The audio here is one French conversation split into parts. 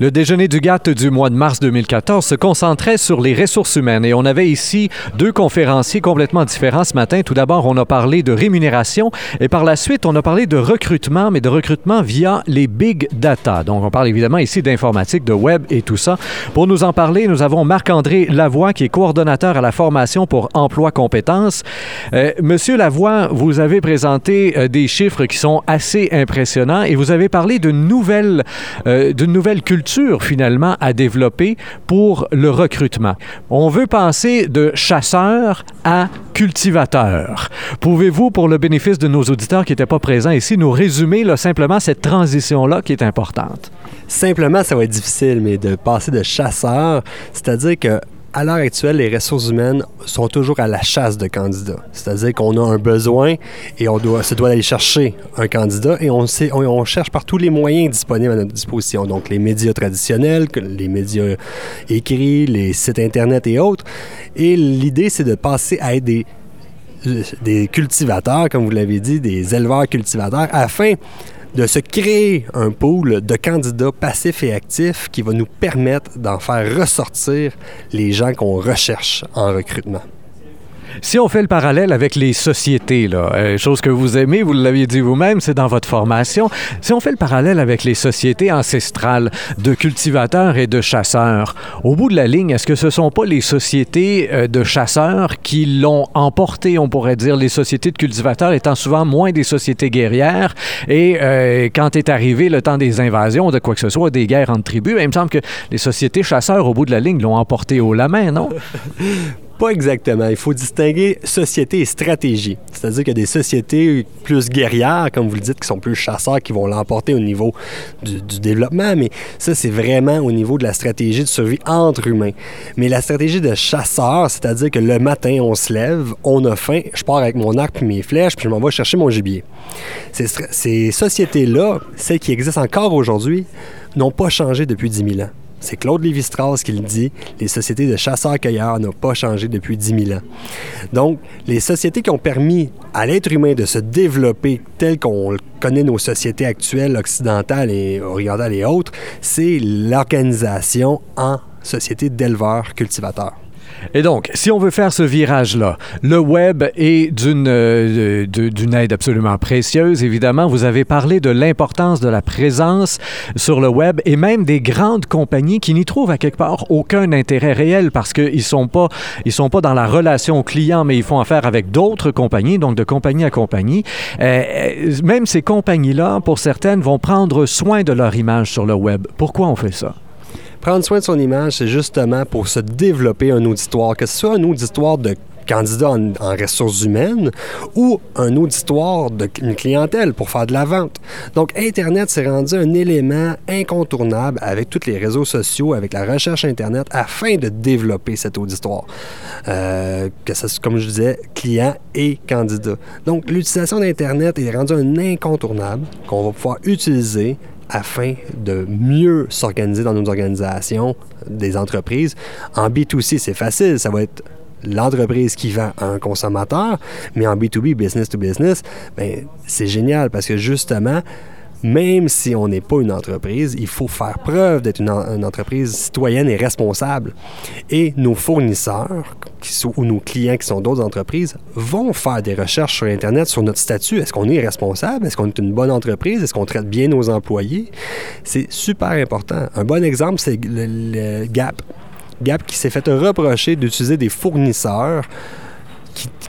Le déjeuner du GATT du mois de mars 2014 se concentrait sur les ressources humaines et on avait ici deux conférenciers complètement différents ce matin. Tout d'abord, on a parlé de rémunération et par la suite, on a parlé de recrutement, mais de recrutement via les big data. Donc, on parle évidemment ici d'informatique, de web et tout ça. Pour nous en parler, nous avons Marc-André Lavoie qui est coordonnateur à la formation pour emploi compétences. Euh, Monsieur Lavoie, vous avez présenté euh, des chiffres qui sont assez impressionnants et vous avez parlé d'une nouvelle, euh, d'une nouvelle culture finalement à développer pour le recrutement. On veut passer de chasseur à cultivateur. Pouvez-vous, pour le bénéfice de nos auditeurs qui n'étaient pas présents ici, nous résumer simplement cette transition-là qui est importante? Simplement, ça va être difficile, mais de passer de chasseur, c'est-à-dire que à l'heure actuelle, les ressources humaines sont toujours à la chasse de candidats. C'est-à-dire qu'on a un besoin et on doit, se doit aller chercher un candidat et on, cherche par tous les moyens disponibles à notre disposition. Donc, les médias traditionnels, les médias écrits, les sites Internet et autres. Et l'idée, c'est de passer à être des des cultivateurs, comme vous l'avez dit, des éleveurs cultivateurs, afin de se créer un pool de candidats passifs et actifs qui va nous permettre d'en faire ressortir les gens qu'on recherche en recrutement. Si on fait le parallèle avec les sociétés, euh, chose que vous aimez, vous l'aviez dit vous-même, c'est dans votre formation. Si on fait le parallèle avec les sociétés ancestrales de cultivateurs et de chasseurs, au bout de la ligne, est-ce que ce ne sont pas les sociétés euh, de chasseurs qui l'ont emporté, on pourrait dire, les sociétés de cultivateurs étant souvent moins des sociétés guerrières? Et euh, quand est arrivé le temps des invasions, de quoi que ce soit, des guerres entre tribus, ben, il me semble que les sociétés chasseurs, au bout de la ligne, l'ont emporté haut la main, non? Pas exactement. Il faut distinguer société et stratégie. C'est-à-dire qu'il y a des sociétés plus guerrières, comme vous le dites, qui sont plus chasseurs, qui vont l'emporter au niveau du, développement, mais ça, c'est vraiment au niveau de la stratégie de survie entre humains. Mais la stratégie de chasseur, c'est-à-dire que le matin, on se lève, on a faim, je pars avec mon arc puis mes flèches, puis je m'en vais chercher mon gibier. Ces, ces sociétés-là, celles qui existent encore aujourd'hui, n'ont pas changé depuis 10 000 ans. C'est Claude Lévi-Strauss qui le dit. Les sociétés de chasseurs-cueilleurs n'ont pas changé depuis 10 000 ans. Donc, les sociétés qui ont permis à l'être humain de se développer tel qu'on connaît nos sociétés actuelles, occidentales et orientales et autres, c'est l'organisation en société d'éleveurs-cultivateurs. Et donc, si on veut faire ce virage-là, le web est d'une euh, d'une aide absolument précieuse. Évidemment, vous avez parlé de l'importance de la présence sur le web et même des grandes compagnies qui n'y trouvent à quelque part aucun intérêt réel parce qu'ils sont pas sont pas dans la relation client, mais ils font affaire avec d'autres compagnies, donc de compagnie à compagnie. Euh, euh, même ces compagnies-là, pour certaines, vont prendre soin de leur image sur le web. Pourquoi on fait ça? Prendre soin de son image, c'est justement pour se développer un auditoire, que ce soit un auditoire de candidats en, ressources humaines ou un auditoire d'une clientèle pour faire de la vente. Donc, Internet s'est rendu un élément incontournable avec tous les réseaux sociaux, avec la recherche Internet, afin de développer cet auditoire. Euh, que ce soit, comme je disais, client et candidat. Donc, l'utilisation d'Internet est rendue un incontournable qu'on va pouvoir utiliser afin de mieux s'organiser dans nos organisations des entreprises. En B2C, c'est facile, ça va être l'entreprise qui vend à un consommateur, mais en B2B, business to business, ben, c'est génial parce que justement, même si on n'est pas une entreprise, il faut faire preuve d'être une, entreprise citoyenne et responsable. Et nos fournisseurs ou nos clients qui sont d'autres entreprises vont faire des recherches sur Internet sur notre statut. Est-ce qu'on est responsable? Est-ce qu'on est une bonne entreprise? Est-ce qu'on traite bien nos employés? C'est super important. Un bon exemple, c'est le, Gap. Gap qui s'est fait reprocher d'utiliser des fournisseurs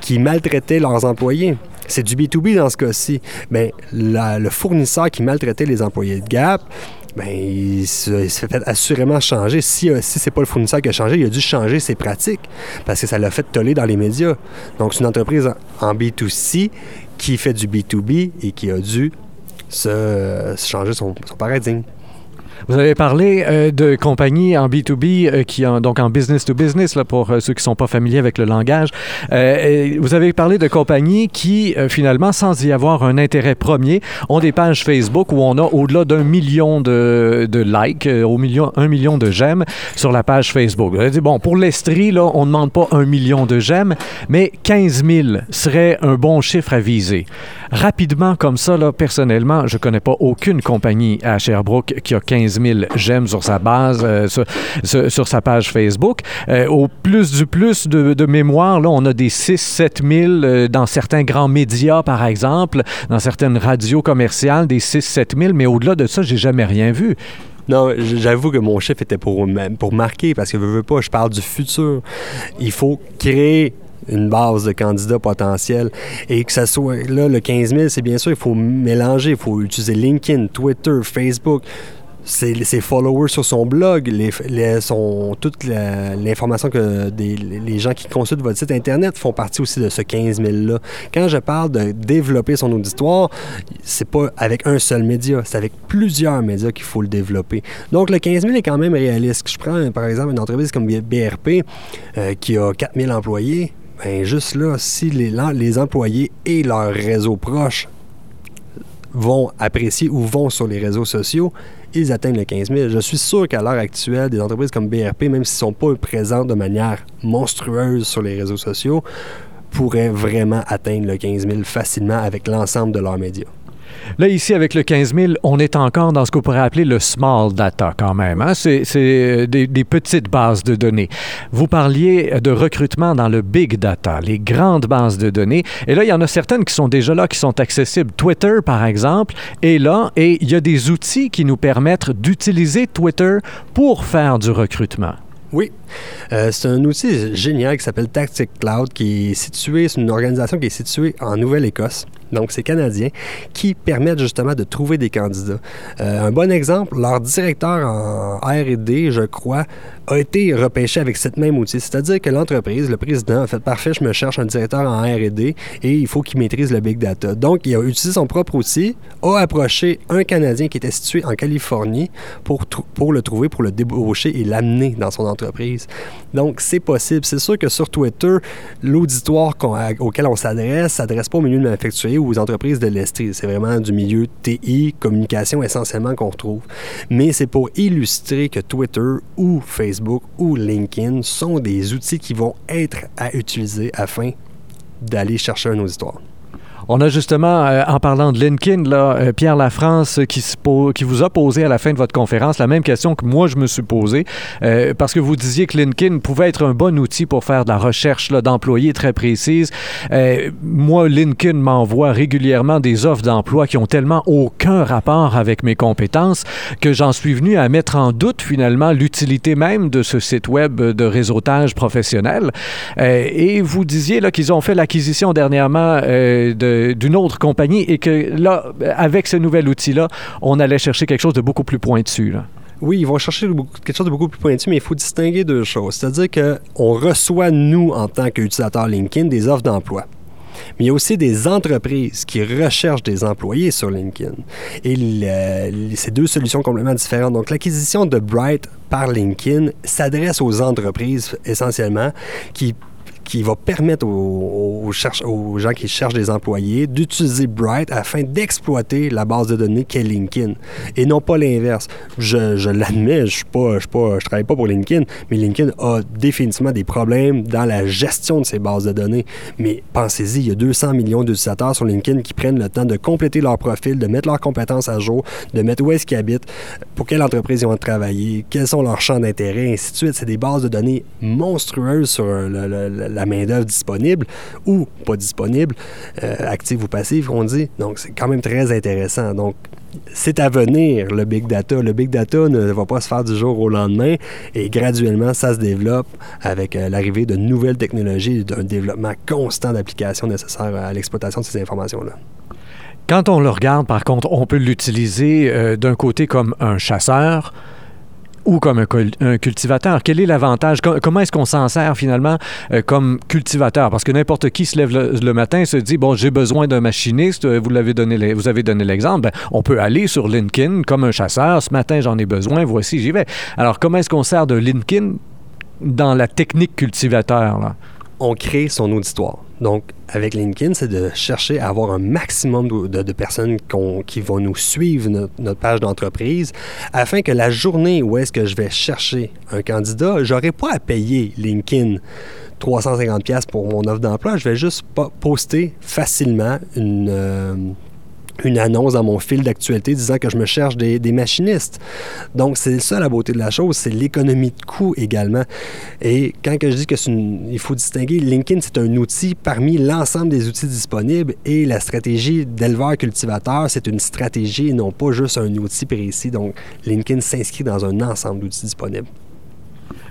qui maltraitaient leurs employés. C'est du B2B dans ce cas-ci. Mais le fournisseur qui maltraitait les employés de Gap, ben, il s'est fait assurément changer. Si, euh, si c'est pas le fournisseur qui a changé, il a dû changer ses pratiques parce que ça l'a fait toller dans les médias. Donc, c'est une entreprise en B2C qui fait du B2B et qui a dû se, changer son, son paradigme. Vous avez parlé euh, de compagnies en B2B, euh, qui donc en business to business, là, pour euh, ceux qui ne sont pas familiers avec le langage. vous avez parlé de compagnies qui, finalement, sans y avoir un intérêt premier, ont des pages Facebook où on a au-delà d'un million de, de likes, au million, un million de j'aime sur la page Facebook. Vous avez dit, bon, pour l'Estrie, là, on ne demande pas un million de j'aime, mais 15 000 serait un bon chiffre à viser. Rapidement, comme ça, là, personnellement, je ne connais pas aucune compagnie à Sherbrooke qui a 15 15 000 j'aime sur sa base, euh, sur, sa page Facebook. Euh, au plus du plus de, de, mémoire, là, on a des 6 7 000 dans certains grands médias, par exemple, dans certaines radios commerciales, des 6 7 000, mais au-delà de ça, j'ai jamais rien vu. Non, j'avoue que mon chiffre était pour, pour marquer, parce que je veux pas, je parle du futur. Il faut créer une base de candidats potentiels. Et que ça soit là, le 15 000, c'est bien sûr, il faut mélanger, il faut utiliser LinkedIn, Twitter, Facebook ses, followers sur son blog, son, toute l'information que les gens qui consultent votre site Internet font partie aussi de ce 15 000-là. Quand je parle de développer son auditoire, c'est pas avec un seul média, c'est avec plusieurs médias qu'il faut le développer. Donc, le 15 000 est quand même réaliste. Je prends, par exemple, une entreprise comme BRP euh, qui a 4 000 employés. Bien, juste là, si les, les employés et leurs réseaux proches vont apprécier ou vont sur les réseaux sociaux, ils atteignent le 15 000. Je suis sûr qu'à l'heure actuelle, des entreprises comme BRP, même s'ils ne sont pas présents de manière monstrueuse sur les réseaux sociaux, pourraient vraiment atteindre le 15 000 facilement avec l'ensemble de leurs médias. Là, ici, avec le 15 000, on est encore dans ce qu'on pourrait appeler le small data quand même. Hein? C'est euh, des, des, petites bases de données. Vous parliez de recrutement dans le big data, les grandes bases de données. Et là, il y en a certaines qui sont déjà là, qui sont accessibles. Twitter, par exemple, est là et il y a des outils qui nous permettent d'utiliser Twitter pour faire du recrutement. Oui. Euh, c'est un outil génial qui s'appelle Tactic Cloud, qui est situé, c'est une organisation qui est située en Nouvelle-Écosse. Donc, c'est canadien qui permettent justement de trouver des candidats. Euh, un bon exemple, leur directeur en RD, je crois, a été repêché avec cette même outil. C'est-à-dire que l'entreprise, le président, a fait parfait, je me cherche un directeur en RD et il faut qu'il maîtrise le big data. Donc, il a utilisé son propre outil, a approché un Canadien qui était situé en Californie pour, pour le trouver, pour le débaucher et l'amener dans son entreprise. Donc, c'est possible. C'est sûr que sur Twitter, l'auditoire auquel on s'adresse s'adresse pas au milieu manufacturier ou aux entreprises de l'Estrie. C'est vraiment du milieu TI, communication essentiellement qu'on retrouve. Mais c'est pour illustrer que Twitter ou Facebook ou LinkedIn sont des outils qui vont être à utiliser afin d'aller chercher un auditoire. On a justement, euh, en parlant de LinkedIn, là, euh, Pierre Lafrance qui, qui vous a posé à la fin de votre conférence la même question que moi je me suis posée, euh, parce que vous disiez que LinkedIn pouvait être un bon outil pour faire de la recherche d'employés très précise. moi, LinkedIn m'envoie régulièrement des offres d'emploi qui ont tellement aucun rapport avec mes compétences que j'en suis venu à mettre en doute finalement l'utilité même de ce site web de réseautage professionnel. et vous disiez qu'ils ont fait l'acquisition dernièrement de d'une autre compagnie et que là, avec ce nouvel outil-là, on allait chercher quelque chose de beaucoup plus pointu. Là. Oui, ils vont chercher quelque chose de beaucoup plus pointu, mais il faut distinguer deux choses. C'est-à-dire qu'on reçoit, nous, en tant qu'utilisateurs LinkedIn, des offres d'emploi. Mais il y a aussi des entreprises qui recherchent des employés sur LinkedIn. Et c'est deux solutions complètement différentes. Donc, l'acquisition de Bright par LinkedIn s'adresse aux entreprises essentiellement qui qui va permettre aux, gens qui cherchent des employés d'utiliser Bright afin d'exploiter la base de données qu'est LinkedIn et non pas l'inverse. Je, l'admets, je ne je, travaille pas pour LinkedIn, mais LinkedIn a définitivement des problèmes dans la gestion de ces bases de données. Mais pensez-y, il y a 200 millions d'utilisateurs sur LinkedIn qui prennent le temps de compléter leur profil, de mettre leurs compétences à jour, de mettre où est-ce qu'ils habitent, pour quelle entreprise ils vont travailler, quels sont leurs champs d'intérêt, ainsi de suite. C'est des bases de données monstrueuses sur le, la main-d'œuvre disponible ou pas disponible, euh, active ou passive, on dit. Donc, c'est quand même très intéressant. Donc, c'est à venir, le big data. Le big data ne va pas se faire du jour au lendemain et graduellement, ça se développe avec euh, l'arrivée de nouvelles technologies et d'un développement constant d'applications nécessaires à l'exploitation de ces informations-là. Quand on le regarde, par contre, on peut l'utiliser euh, d'un côté comme un chasseur, ou comme un, cultivateur? Quel est l'avantage? comment est-ce qu'on s'en sert finalement euh, comme cultivateur? Parce que n'importe qui se lève le, matin et se dit, bon, j'ai besoin d'un machiniste, euh, vous, donné vous avez donné l'exemple, ben, on peut aller sur LinkedIn comme un chasseur, ce matin j'en ai besoin, voici, j'y vais. Alors comment est-ce qu'on sert de LinkedIn dans la technique cultivateur? On crée son auditoire. Donc, avec LinkedIn, c'est de chercher à avoir un maximum de, personnes qui vont nous suivre notre, page d'entreprise afin que la journée où est-ce que je vais chercher un candidat, j'aurai pas à payer LinkedIn 350$ pour mon offre d'emploi. Je vais juste poster facilement une, euh, une annonce dans mon fil d'actualité disant que je me cherche des, machinistes. Donc, c'est ça la beauté de la chose, c'est l'économie de coût également. Et quand que je dis que il faut distinguer, LinkedIn, c'est un outil parmi l'ensemble des outils disponibles et la stratégie d'éleveur-cultivateur, c'est une stratégie et non pas juste un outil précis. Donc, LinkedIn s'inscrit dans un ensemble d'outils disponibles.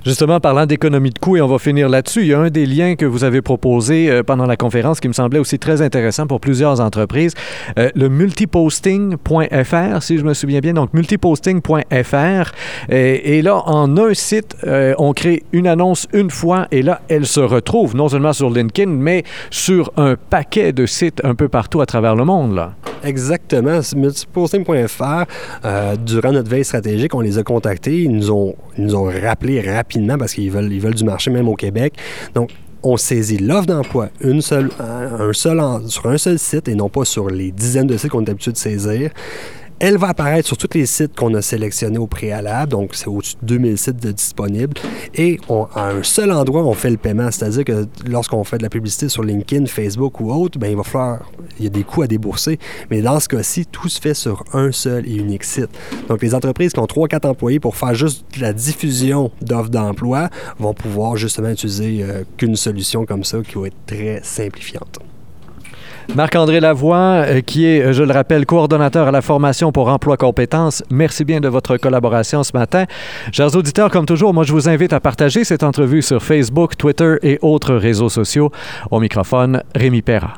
Justement, parlant d'économie de coûts, et on va finir là-dessus, il y a un des liens que vous avez proposé euh, pendant la conférence qui me semblait aussi très intéressant pour plusieurs entreprises, euh, le multiposting.fr, si je me souviens bien, donc multiposting.fr. Et, et, là, en un site, euh, on crée une annonce une fois et là, elle se retrouve non seulement sur LinkedIn, mais sur un paquet de sites un peu partout à travers le monde. Là. Exactement. Multiposting.fr, durant notre veille stratégique, on les a contactés, ils nous ont, ils nous ont rappelé rapidement rapidement parce qu'ils veulent, ils veulent du marché même au Québec. Donc, on saisit l'offre d'emploi une seule, un seul sur un seul site et non pas sur les dizaines de sites qu'on est habitué de saisir. Elle va apparaître sur tous les sites qu'on a sélectionnés au préalable, donc c'est au-dessus de 2000 sites disponibles. Et à un seul endroit, on fait le paiement, c'est-à-dire que lorsqu'on fait de la publicité sur LinkedIn, Facebook ou autre, bien, il va falloir, il y a des coûts à débourser. Mais dans ce cas-ci, tout se fait sur un seul et unique site. Donc les entreprises qui ont 3-4 employés pour faire juste la diffusion d'offres d'emploi vont pouvoir justement utiliser euh, qu'une solution comme ça qui va être très simplifiante. Marc-André Lavoie, euh, qui est, euh, je le rappelle, coordonnateur à la formation pour emploi compétences. Merci bien de votre collaboration ce matin. Chers auditeurs, comme toujours, moi, je vous invite à partager cette entrevue sur Facebook, Twitter et autres réseaux sociaux. Au microphone, Rémi Perra.